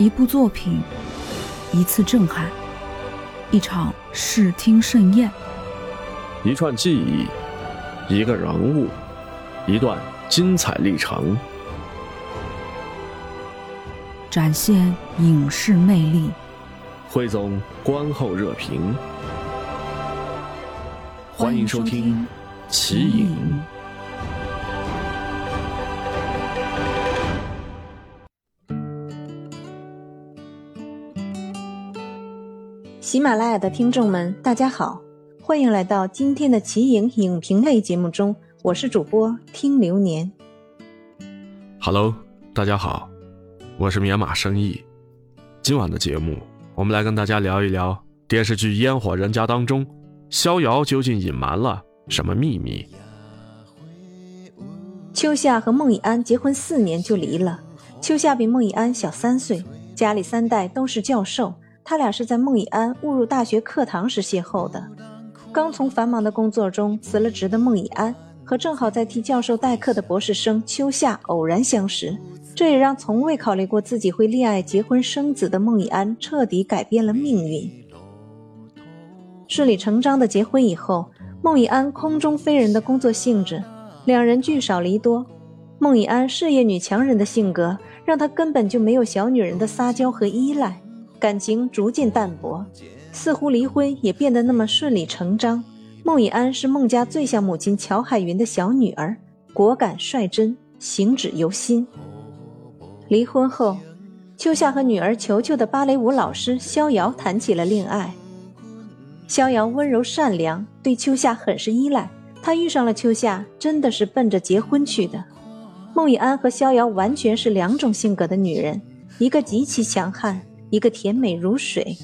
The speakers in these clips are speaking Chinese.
一部作品，一次震撼，一场视听盛宴，一串记忆，一个人物，一段精彩历程，展现影视魅力，汇总观后热评。欢迎收听《奇影》。喜马拉雅的听众们，大家好，欢迎来到今天的奇影影评类节目中，我是主播听流年。Hello，大家好，我是棉马生意。今晚的节目，我们来跟大家聊一聊电视剧《烟火人家》当中，逍遥究竟隐瞒了什么秘密？秋夏和孟以安结婚四年就离了，秋夏比孟以安小三岁，家里三代都是教授。他俩是在孟以安误入大学课堂时邂逅的。刚从繁忙的工作中辞了职的孟以安和正好在替教授代课的博士生秋夏偶然相识，这也让从未考虑过自己会恋爱、结婚、生子的孟以安彻底改变了命运。顺理成章的结婚以后，孟以安空中飞人的工作性质，两人聚少离多。孟以安事业女强人的性格，让她根本就没有小女人的撒娇和依赖。感情逐渐淡薄，似乎离婚也变得那么顺理成章。孟以安是孟家最像母亲乔海云的小女儿，果敢率真，行止由心。离婚后，秋夏和女儿球球的芭蕾舞老师逍遥谈起了恋爱。逍遥温柔善良，对秋夏很是依赖。他遇上了秋夏，真的是奔着结婚去的。孟以安和逍遥完全是两种性格的女人，一个极其强悍。一个甜美如水。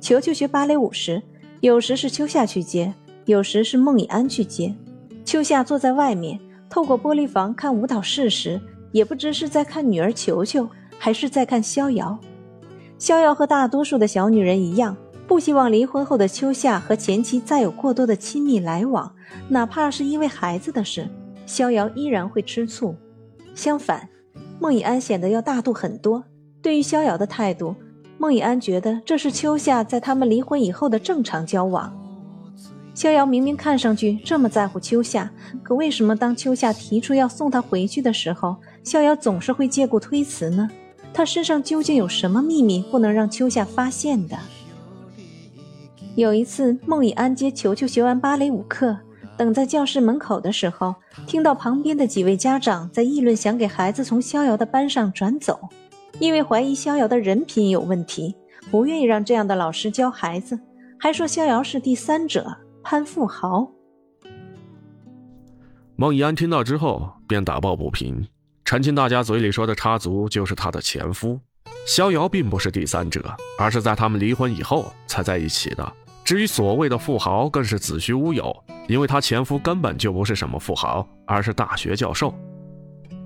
球球学芭蕾舞时，有时是秋夏去接，有时是孟以安去接。秋夏坐在外面，透过玻璃房看舞蹈室时，也不知是在看女儿球球，还是在看逍遥。逍遥和大多数的小女人一样，不希望离婚后的秋夏和前妻再有过多的亲密来往，哪怕是因为孩子的事，逍遥依然会吃醋。相反，孟以安显得要大度很多。对于逍遥的态度。孟以安觉得这是秋夏在他们离婚以后的正常交往。逍遥明明看上去这么在乎秋夏，可为什么当秋夏提出要送他回去的时候，逍遥总是会借故推辞呢？他身上究竟有什么秘密不能让秋夏发现的？有一次，孟以安接球球学完芭蕾舞课，等在教室门口的时候，听到旁边的几位家长在议论，想给孩子从逍遥的班上转走。因为怀疑逍遥的人品有问题，不愿意让这样的老师教孩子，还说逍遥是第三者潘富豪。孟以安听到之后便打抱不平，澄清大家嘴里说的插足就是他的前夫，逍遥并不是第三者，而是在他们离婚以后才在一起的。至于所谓的富豪，更是子虚乌有，因为他前夫根本就不是什么富豪，而是大学教授。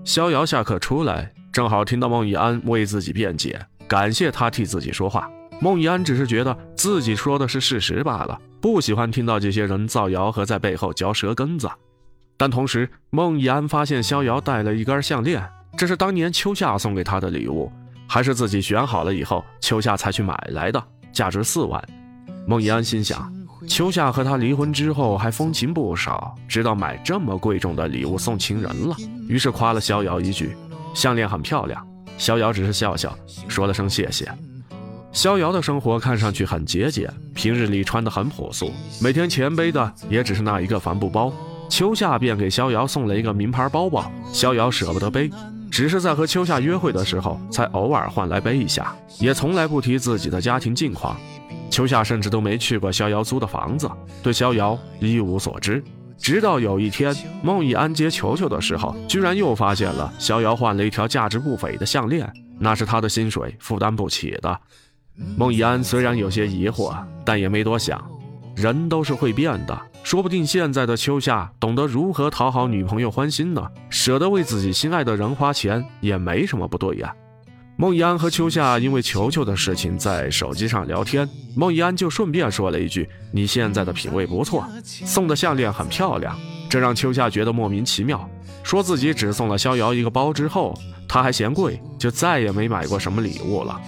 逍遥下课出来。正好听到孟以安为自己辩解，感谢他替自己说话。孟以安只是觉得自己说的是事实罢了，不喜欢听到这些人造谣和在背后嚼舌根子。但同时，孟以安发现逍遥戴了一根项链，这是当年秋夏送给他的礼物，还是自己选好了以后秋夏才去买来的，价值四万。孟以安心想，秋夏和他离婚之后还风情不少，知道买这么贵重的礼物送情人了，于是夸了逍遥一句。项链很漂亮，逍遥只是笑笑，说了声谢谢。逍遥的生活看上去很节俭，平日里穿得很朴素，每天钱背的也只是那一个帆布包。秋夏便给逍遥送了一个名牌包包，逍遥舍不得背，只是在和秋夏约会的时候才偶尔换来背一下，也从来不提自己的家庭近况。秋夏甚至都没去过逍遥租的房子，对逍遥一无所知。直到有一天，孟以安接球球的时候，居然又发现了逍遥换了一条价值不菲的项链，那是他的薪水负担不起的。孟以安虽然有些疑惑，但也没多想，人都是会变的，说不定现在的秋夏懂得如何讨好女朋友欢心呢，舍得为自己心爱的人花钱，也没什么不对呀。孟以安和秋夏因为球球的事情在手机上聊天，孟以安就顺便说了一句：“你现在的品味不错，送的项链很漂亮。”这让秋夏觉得莫名其妙。说自己只送了逍遥一个包之后，他还嫌贵，就再也没买过什么礼物了。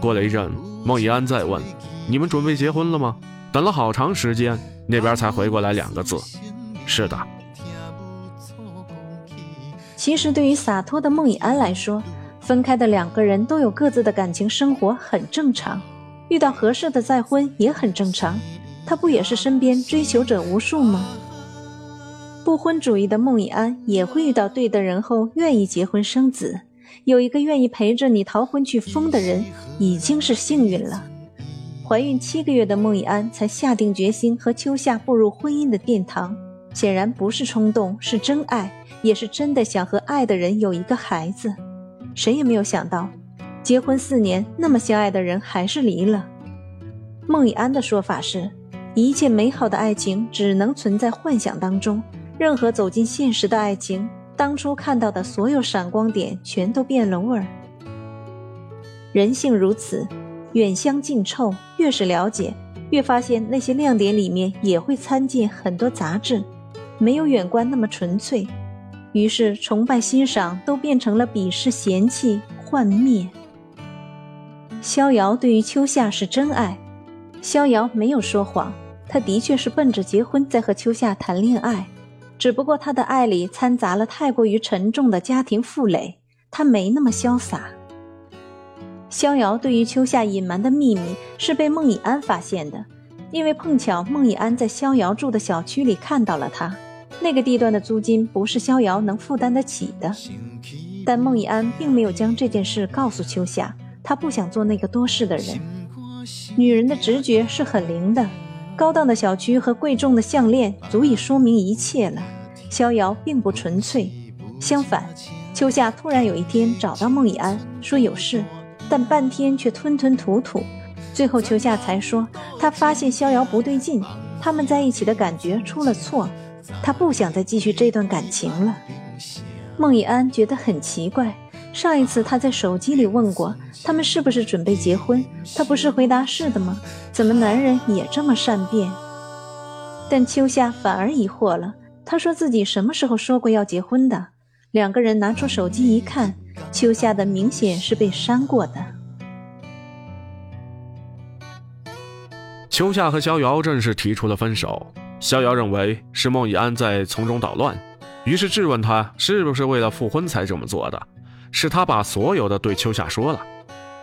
过了一阵，孟以安再问：“你们准备结婚了吗？”等了好长时间，那边才回过来两个字：“是的。”其实，对于洒脱的孟以安来说，分开的两个人都有各自的感情生活，很正常。遇到合适的再婚也很正常。他不也是身边追求者无数吗？不婚主义的孟以安也会遇到对的人后愿意结婚生子。有一个愿意陪着你逃婚去疯的人，已经是幸运了。怀孕七个月的孟以安才下定决心和秋夏步入婚姻的殿堂，显然不是冲动，是真爱，也是真的想和爱的人有一个孩子。谁也没有想到，结婚四年那么相爱的人还是离了。孟以安的说法是，一切美好的爱情只能存在幻想当中，任何走进现实的爱情，当初看到的所有闪光点全都变了味儿。人性如此。远香近臭，越是了解，越发现那些亮点里面也会掺进很多杂质，没有远观那么纯粹。于是，崇拜、欣赏都变成了鄙视、嫌弃、幻灭。逍遥对于秋夏是真爱，逍遥没有说谎，他的确是奔着结婚在和秋夏谈恋爱，只不过他的爱里掺杂了太过于沉重的家庭负累，他没那么潇洒。逍遥对于秋夏隐瞒的秘密是被孟以安发现的，因为碰巧孟以安在逍遥住的小区里看到了他。那个地段的租金不是逍遥能负担得起的。但孟以安并没有将这件事告诉秋夏，他不想做那个多事的人。女人的直觉是很灵的，高档的小区和贵重的项链足以说明一切了。逍遥并不纯粹，相反，秋夏突然有一天找到孟以安，说有事。但半天却吞吞吐吐，最后秋夏才说，他发现逍遥不对劲，他们在一起的感觉出了错，他不想再继续这段感情了。孟以安觉得很奇怪，上一次他在手机里问过他们是不是准备结婚，他不是回答是的吗？怎么男人也这么善变？但秋夏反而疑惑了，他说自己什么时候说过要结婚的？两个人拿出手机一看。秋夏的明显是被删过的。秋夏和逍遥正式提出了分手，逍遥认为是孟以安在从中捣乱，于是质问他是不是为了复婚才这么做的，是他把所有的对秋夏说了。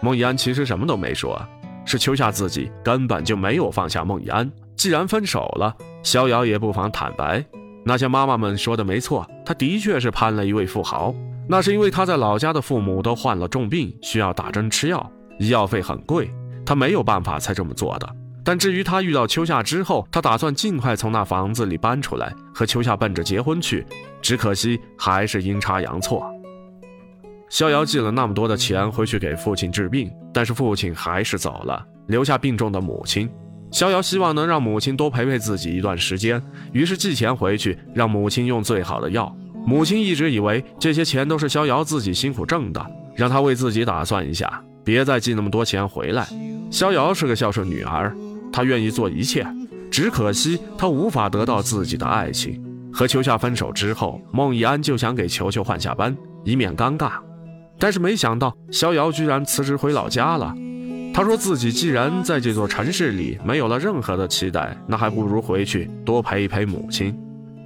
孟以安其实什么都没说，是秋夏自己根本就没有放下孟以安。既然分手了，逍遥也不妨坦白。那些妈妈们说的没错，他的确是攀了一位富豪。那是因为他在老家的父母都患了重病，需要打针吃药，医药费很贵，他没有办法才这么做的。但至于他遇到秋夏之后，他打算尽快从那房子里搬出来，和秋夏奔着结婚去。只可惜还是阴差阳错。逍遥寄了那么多的钱回去给父亲治病，但是父亲还是走了，留下病重的母亲。逍遥希望能让母亲多陪陪自己一段时间，于是寄钱回去，让母亲用最好的药。母亲一直以为这些钱都是逍遥自己辛苦挣的，让他为自己打算一下，别再寄那么多钱回来。逍遥是个孝顺女儿，她愿意做一切，只可惜她无法得到自己的爱情。和秋夏分手之后，孟以安就想给球球换下班，以免尴尬，但是没想到逍遥居然辞职回老家了。他说自己既然在这座城市里没有了任何的期待，那还不如回去多陪一陪母亲。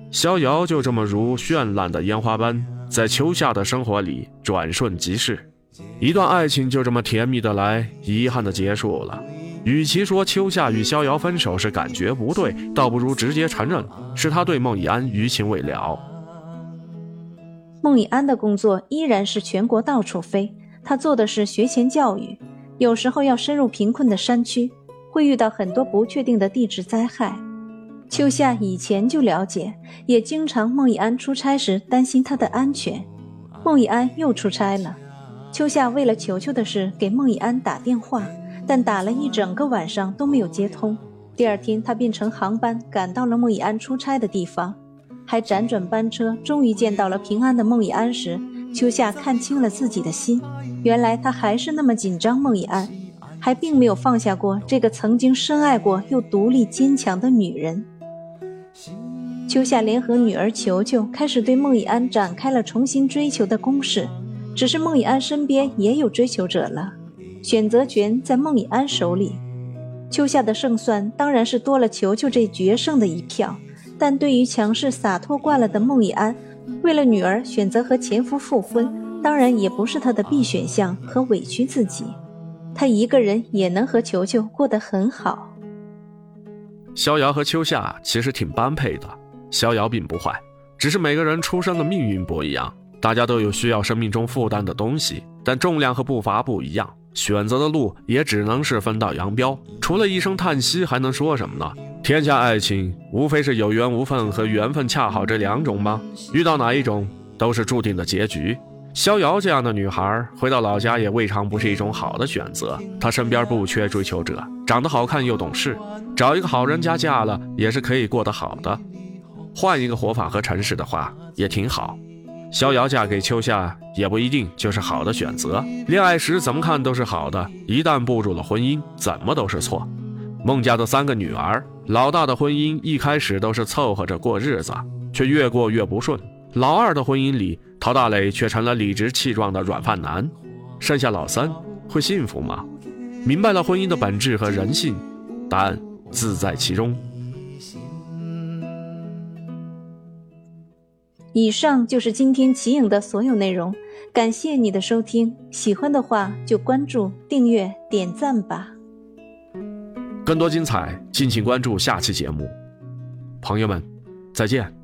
逍遥就这么如绚烂的烟花般，在秋夏的生活里转瞬即逝，一段爱情就这么甜蜜的来，遗憾的结束了。与其说秋夏与逍遥分手是感觉不对，倒不如直接承认是他对孟以安余情未了。孟以安的工作依然是全国到处飞，他做的是学前教育，有时候要深入贫困的山区，会遇到很多不确定的地质灾害。秋夏以前就了解，也经常孟以安出差时担心他的安全。孟以安又出差了，秋夏为了球球的事给孟以安打电话，但打了一整个晚上都没有接通。第二天，他便乘航班赶到了孟以安出差的地方，还辗转班车，终于见到了平安的孟以安时，秋夏看清了自己的心，原来他还是那么紧张孟以安，还并没有放下过这个曾经深爱过又独立坚强的女人。秋夏联合女儿球球，开始对孟以安展开了重新追求的攻势。只是孟以安身边也有追求者了，选择权在孟以安手里。秋夏的胜算当然是多了球球这决胜的一票，但对于强势洒脱惯了的孟以安，为了女儿选择和前夫复婚，当然也不是他的必选项和委屈自己。他一个人也能和球球过得很好。逍遥和秋夏其实挺般配的，逍遥并不坏，只是每个人出生的命运不一样。大家都有需要生命中负担的东西，但重量和步伐不一样，选择的路也只能是分道扬镳。除了一声叹息，还能说什么呢？天下爱情无非是有缘无分和缘分恰好这两种吗？遇到哪一种都是注定的结局。逍遥这样的女孩回到老家也未尝不是一种好的选择。她身边不缺追求者，长得好看又懂事，找一个好人家嫁了也是可以过得好的。换一个活法和城市的话，也挺好。逍遥嫁给秋夏也不一定就是好的选择。恋爱时怎么看都是好的，一旦步入了婚姻，怎么都是错。孟家的三个女儿，老大的婚姻一开始都是凑合着过日子，却越过越不顺。老二的婚姻里，陶大磊却成了理直气壮的软饭男。剩下老三会幸福吗？明白了婚姻的本质和人性，答案自在其中。以上就是今天奇影的所有内容，感谢你的收听。喜欢的话就关注、订阅、点赞吧。更多精彩，敬请关注下期节目。朋友们，再见。